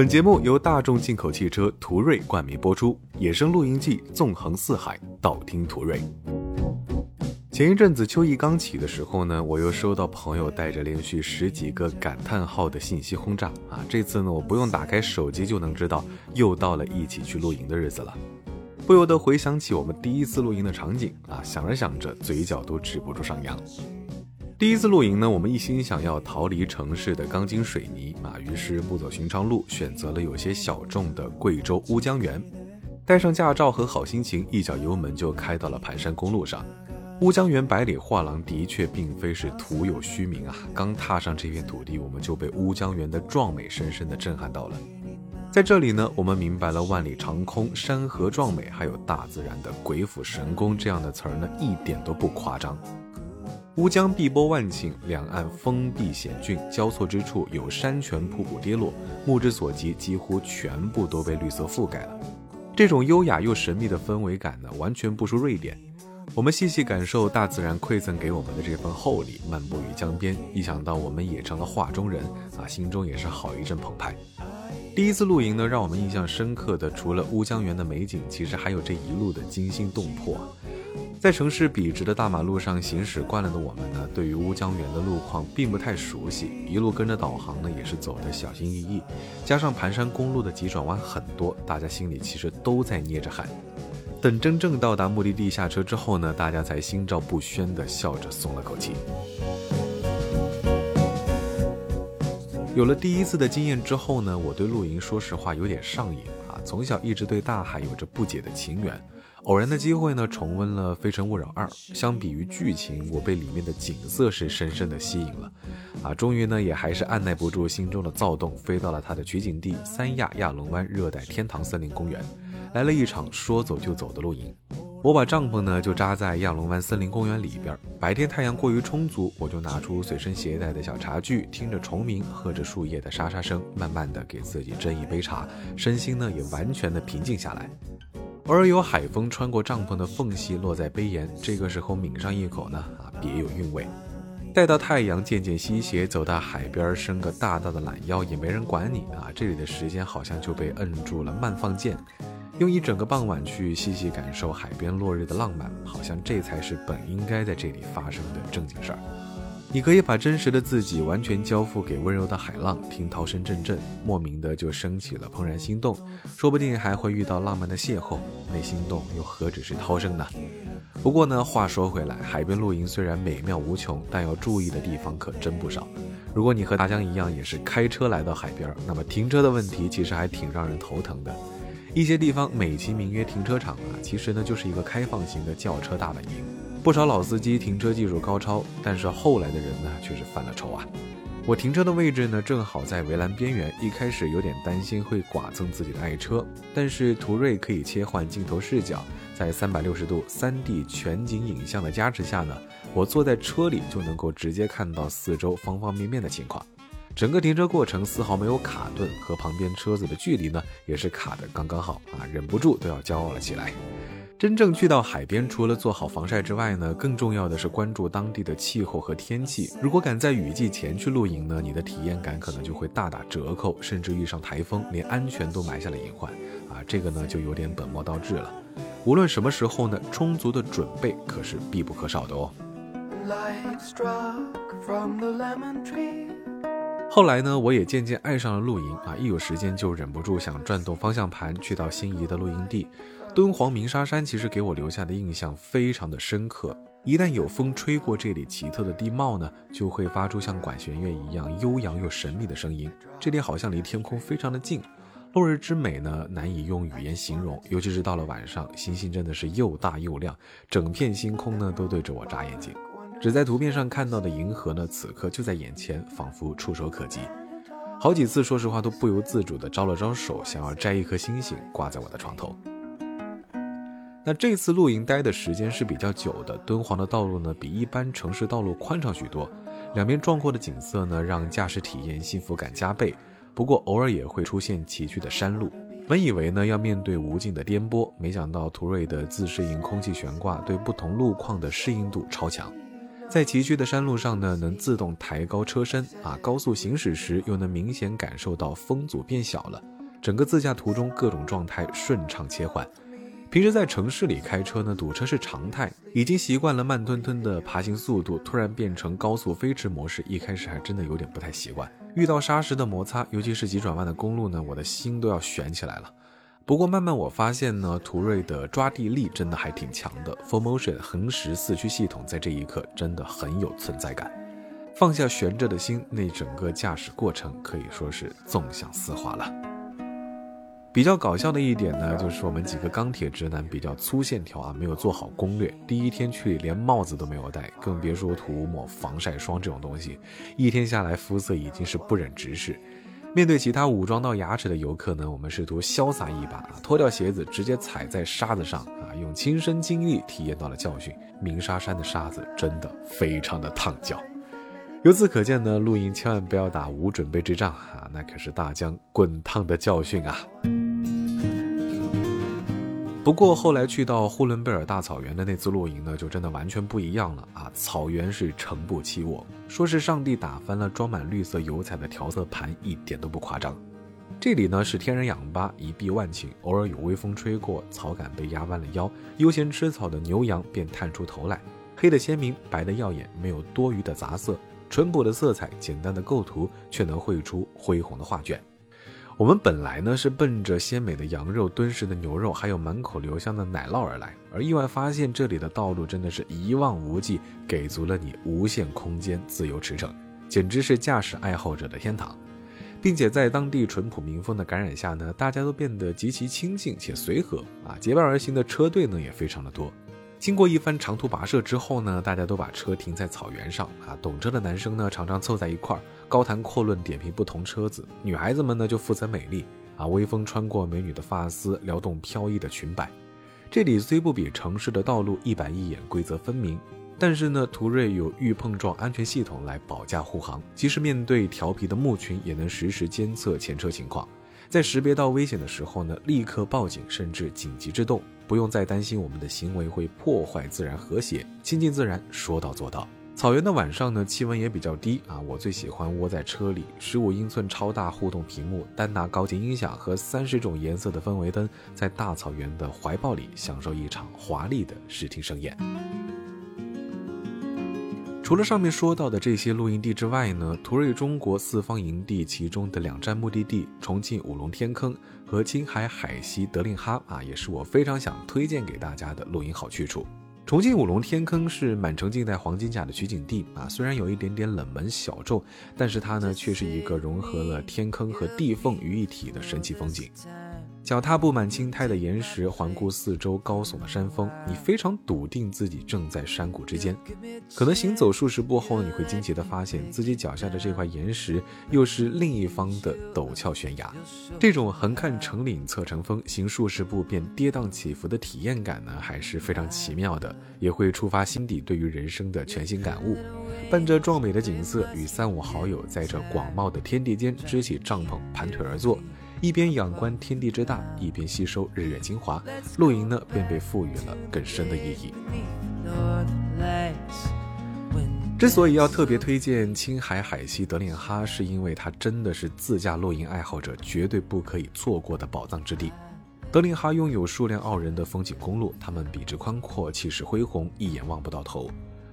本节目由大众进口汽车途锐冠名播出，野生露营记纵横四海，道听途锐。前一阵子秋意刚起的时候呢，我又收到朋友带着连续十几个感叹号的信息轰炸啊！这次呢，我不用打开手机就能知道，又到了一起去露营的日子了。不由得回想起我们第一次露营的场景啊，想着想着，嘴角都止不住上扬。第一次露营呢，我们一心想要逃离城市的钢筋水泥啊，于是不走寻常路，选择了有些小众的贵州乌江源。带上驾照和好心情，一脚油门就开到了盘山公路上。乌江源百里画廊的确并非是徒有虚名啊！刚踏上这片土地，我们就被乌江源的壮美深深的震撼到了。在这里呢，我们明白了“万里长空”“山河壮美”还有大自然的“鬼斧神工”这样的词儿呢，一点都不夸张。乌江碧波万顷，两岸峰壁险峻，交错之处有山泉瀑布跌落，目之所及几乎全部都被绿色覆盖了。这种优雅又神秘的氛围感呢，完全不输瑞典。我们细细感受大自然馈赠给我们的这份厚礼，漫步于江边，一想到我们也成了画中人啊，心中也是好一阵澎湃。第一次露营呢，让我们印象深刻的，除了乌江源的美景，其实还有这一路的惊心动魄。在城市笔直的大马路上行驶惯了的我们呢，对于乌江源的路况并不太熟悉，一路跟着导航呢，也是走得小心翼翼。加上盘山公路的急转弯很多，大家心里其实都在捏着汗。等真正到达目的地下车之后呢，大家才心照不宣地笑着松了口气。有了第一次的经验之后呢，我对露营说实话有点上瘾啊。从小一直对大海有着不解的情缘，偶然的机会呢，重温了《非诚勿扰二》。相比于剧情，我被里面的景色是深深的吸引了啊。终于呢，也还是按耐不住心中的躁动，飞到了它的取景地三亚亚龙湾热带天堂森林公园。来了一场说走就走的露营，我把帐篷呢就扎在亚龙湾森林公园里边。白天太阳过于充足，我就拿出随身携带的小茶具，听着虫鸣，喝着树叶的沙沙声，慢慢的给自己斟一杯茶，身心呢也完全的平静下来。偶尔有海风穿过帐篷的缝隙落在杯沿，这个时候抿上一口呢，啊别有韵味。待到太阳渐渐西斜，走到海边，伸个大大的懒腰，也没人管你啊，这里的时间好像就被摁住了慢放键。用一整个傍晚去细细感受海边落日的浪漫，好像这才是本应该在这里发生的正经事儿。你可以把真实的自己完全交付给温柔的海浪，听涛声阵阵，莫名的就升起了怦然心动，说不定还会遇到浪漫的邂逅，那心动又何止是涛声呢？不过呢，话说回来，海边露营虽然美妙无穷，但要注意的地方可真不少。如果你和大江一样也是开车来到海边，那么停车的问题其实还挺让人头疼的。一些地方美其名曰停车场啊，其实呢就是一个开放型的轿车大本营。不少老司机停车技术高超，但是后来的人呢却是犯了愁啊。我停车的位置呢正好在围栏边缘，一开始有点担心会剐蹭自己的爱车，但是途锐可以切换镜头视角，在三百六十度三 D 全景影像的加持下呢，我坐在车里就能够直接看到四周方方面面的情况。整个停车过程丝毫没有卡顿，和旁边车子的距离呢也是卡的刚刚好啊，忍不住都要骄傲了起来。真正去到海边，除了做好防晒之外呢，更重要的是关注当地的气候和天气。如果赶在雨季前去露营呢，你的体验感可能就会大打折扣，甚至遇上台风，连安全都埋下了隐患啊！这个呢就有点本末倒置了。无论什么时候呢，充足的准备可是必不可少的哦。Light struck from the lemon tree. 后来呢，我也渐渐爱上了露营啊！一有时间就忍不住想转动方向盘去到心仪的露营地。敦煌鸣沙山其实给我留下的印象非常的深刻。一旦有风吹过这里奇特的地貌呢，就会发出像管弦乐一样悠扬又神秘的声音。这里好像离天空非常的近，落日之美呢难以用语言形容。尤其是到了晚上，星星真的是又大又亮，整片星空呢都对着我眨眼睛。只在图片上看到的银河呢，此刻就在眼前，仿佛触手可及。好几次，说实话都不由自主地招了招手，想要摘一颗星星挂在我的床头。那这次露营待的时间是比较久的，敦煌的道路呢比一般城市道路宽敞许多，两边壮阔的景色呢让驾驶体验幸福感加倍。不过偶尔也会出现崎岖的山路，本以为呢要面对无尽的颠簸，没想到途锐的自适应空气悬挂对不同路况的适应度超强。在崎岖的山路上呢，能自动抬高车身啊，高速行驶时又能明显感受到风阻变小了，整个自驾途中各种状态顺畅切换。平时在城市里开车呢，堵车是常态，已经习惯了慢吞吞的爬行速度，突然变成高速飞驰模式，一开始还真的有点不太习惯。遇到沙石的摩擦，尤其是急转弯的公路呢，我的心都要悬起来了。不过慢慢我发现呢，途锐的抓地力真的还挺强的，Full Motion 横时四驱系统在这一刻真的很有存在感。放下悬着的心，那整个驾驶过程可以说是纵享丝滑了。比较搞笑的一点呢，就是我们几个钢铁直男比较粗线条啊，没有做好攻略，第一天去连帽子都没有戴，更别说涂抹防晒霜这种东西。一天下来，肤色已经是不忍直视。面对其他武装到牙齿的游客呢，我们试图潇洒一把，脱掉鞋子直接踩在沙子上啊，用亲身经历体验到了教训。鸣沙山的沙子真的非常的烫脚。由此可见呢，露营千万不要打无准备之仗啊，那可是大江滚烫的教训啊。不过后来去到呼伦贝尔大草原的那次露营呢，就真的完全不一样了啊！草原是诚不欺我，说是上帝打翻了装满绿色油彩的调色盘，一点都不夸张。这里呢是天然氧吧，一碧万顷，偶尔有微风吹过，草杆被压弯了腰，悠闲吃草的牛羊便探出头来，黑的鲜明，白的耀眼，没有多余的杂色，淳朴的色彩，简单的构图，却能绘出恢宏的画卷。我们本来呢是奔着鲜美的羊肉、敦实的牛肉，还有满口留香的奶酪而来，而意外发现这里的道路真的是一望无际，给足了你无限空间自由驰骋，简直是驾驶爱好者的天堂。并且在当地淳朴民风的感染下呢，大家都变得极其亲近且随和啊，结伴而行的车队呢也非常的多。经过一番长途跋涉之后呢，大家都把车停在草原上啊。懂车的男生呢，常常凑在一块儿，高谈阔论，点评不同车子；女孩子们呢，就负责美丽啊。微风穿过美女的发丝，撩动飘逸的裙摆。这里虽不比城市的道路一板一眼、规则分明，但是呢，途锐有预碰撞安全系统来保驾护航，即使面对调皮的牧群，也能实时监测前车情况。在识别到危险的时候呢，立刻报警，甚至紧急制动，不用再担心我们的行为会破坏自然和谐，亲近自然，说到做到。草原的晚上呢，气温也比较低啊，我最喜欢窝在车里，十五英寸超大互动屏幕，丹拿高级音响和三十种颜色的氛围灯，在大草原的怀抱里，享受一场华丽的视听盛宴。除了上面说到的这些露营地之外呢，途锐中国四方营地其中的两站目的地重庆五龙天坑和青海海西德令哈啊，也是我非常想推荐给大家的露营好去处。重庆五龙天坑是满城尽带黄金甲的取景地啊，虽然有一点点冷门小众，但是它呢却是一个融合了天坑和地缝于一体的神奇风景。脚踏布满青苔的岩石，环顾四周高耸的山峰，你非常笃定自己正在山谷之间。可能行走数十步后，你会惊奇地发现自己脚下的这块岩石又是另一方的陡峭悬崖。这种横看成岭侧成峰，行数十步便跌宕起伏的体验感呢，还是非常奇妙的，也会触发心底对于人生的全新感悟。伴着壮美的景色，与三五好友在这广袤的天地间支起帐篷，盘腿而坐。一边仰观天地之大，一边吸收日月精华，露营呢便被赋予了更深的意义。之所以要特别推荐青海海西德令哈，是因为它真的是自驾露营爱好者绝对不可以错过的宝藏之地。德令哈拥有数量傲人的风景公路，它们笔直宽阔，气势恢宏，一眼望不到头。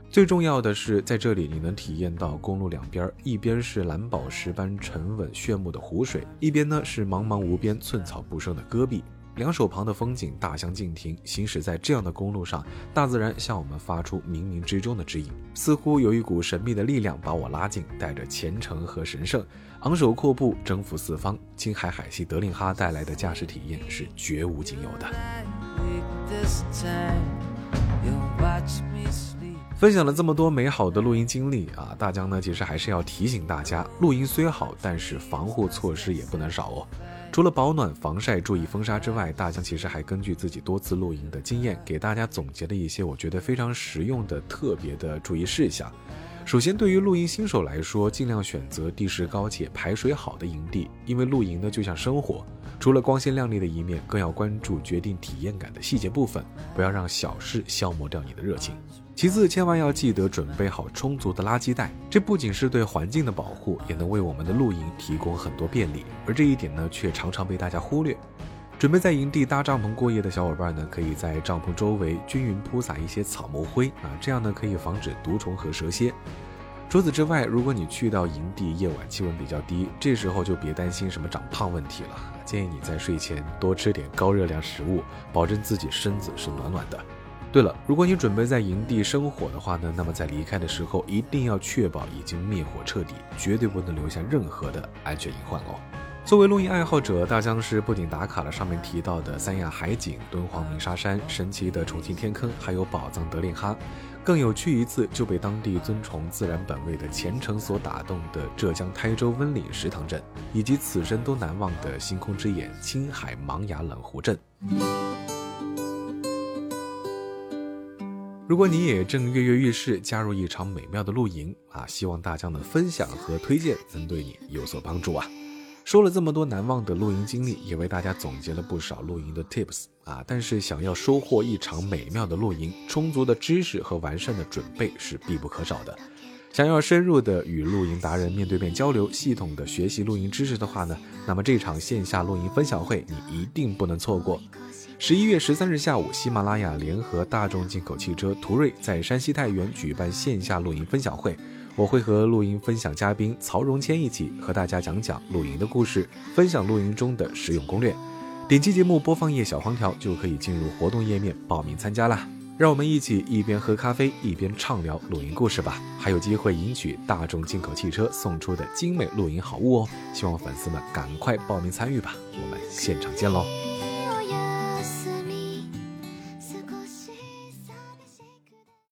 最重要的是，在这里你能体验到公路两边，一边是蓝宝石般沉稳炫目的湖水，一边呢是茫茫无边、寸草不生的戈壁，两手旁的风景大相径庭。行驶在这样的公路上，大自然向我们发出冥冥之中的指引，似乎有一股神秘的力量把我拉近，带着虔诚和神圣，昂首阔步征服四方。青海海西德令哈带来的驾驶体验是绝无仅有的。分享了这么多美好的露营经历啊，大江呢其实还是要提醒大家，露营虽好，但是防护措施也不能少哦。除了保暖、防晒、注意风沙之外，大江其实还根据自己多次露营的经验，给大家总结了一些我觉得非常实用的特别的注意事项。首先，对于露营新手来说，尽量选择地势高且排水好的营地，因为露营呢就像生活，除了光鲜亮丽的一面，更要关注决定体验感的细节部分，不要让小事消磨掉你的热情。其次，千万要记得准备好充足的垃圾袋，这不仅是对环境的保护，也能为我们的露营提供很多便利。而这一点呢，却常常被大家忽略。准备在营地搭帐篷过夜的小伙伴呢，可以在帐篷周围均匀铺撒一些草木灰啊，这样呢可以防止毒虫和蛇蝎。除此之外，如果你去到营地，夜晚气温比较低，这时候就别担心什么长胖问题了。建议你在睡前多吃点高热量食物，保证自己身子是暖暖的。对了，如果你准备在营地生火的话呢，那么在离开的时候一定要确保已经灭火彻底，绝对不能留下任何的安全隐患哦。作为露营爱好者，大僵尸不仅打卡了上面提到的三亚海景、敦煌鸣沙山、神奇的重庆天坑，还有宝藏德令哈，更有趣一次就被当地尊崇自然本位的虔诚所打动的浙江台州温岭石塘镇，以及此生都难忘的星空之眼青海茫崖冷湖镇。如果你也正跃跃欲试加入一场美妙的露营啊，希望大家的分享和推荐能对你有所帮助啊。说了这么多难忘的露营经历，也为大家总结了不少露营的 tips 啊！但是想要收获一场美妙的露营，充足的知识和完善的准备是必不可少的。想要深入的与露营达人面对面交流，系统的学习露营知识的话呢，那么这场线下露营分享会你一定不能错过。十一月十三日下午，喜马拉雅联合大众进口汽车途锐在山西太原举办线下露营分享会。我会和露营分享嘉宾曹荣谦一起和大家讲讲露营的故事，分享露营中的实用攻略。点击节目播放页小黄条就可以进入活动页面报名参加啦！让我们一起一边喝咖啡一边畅聊露营故事吧，还有机会赢取大众进口汽车送出的精美露营好物哦！希望粉丝们赶快报名参与吧，我们现场见喽！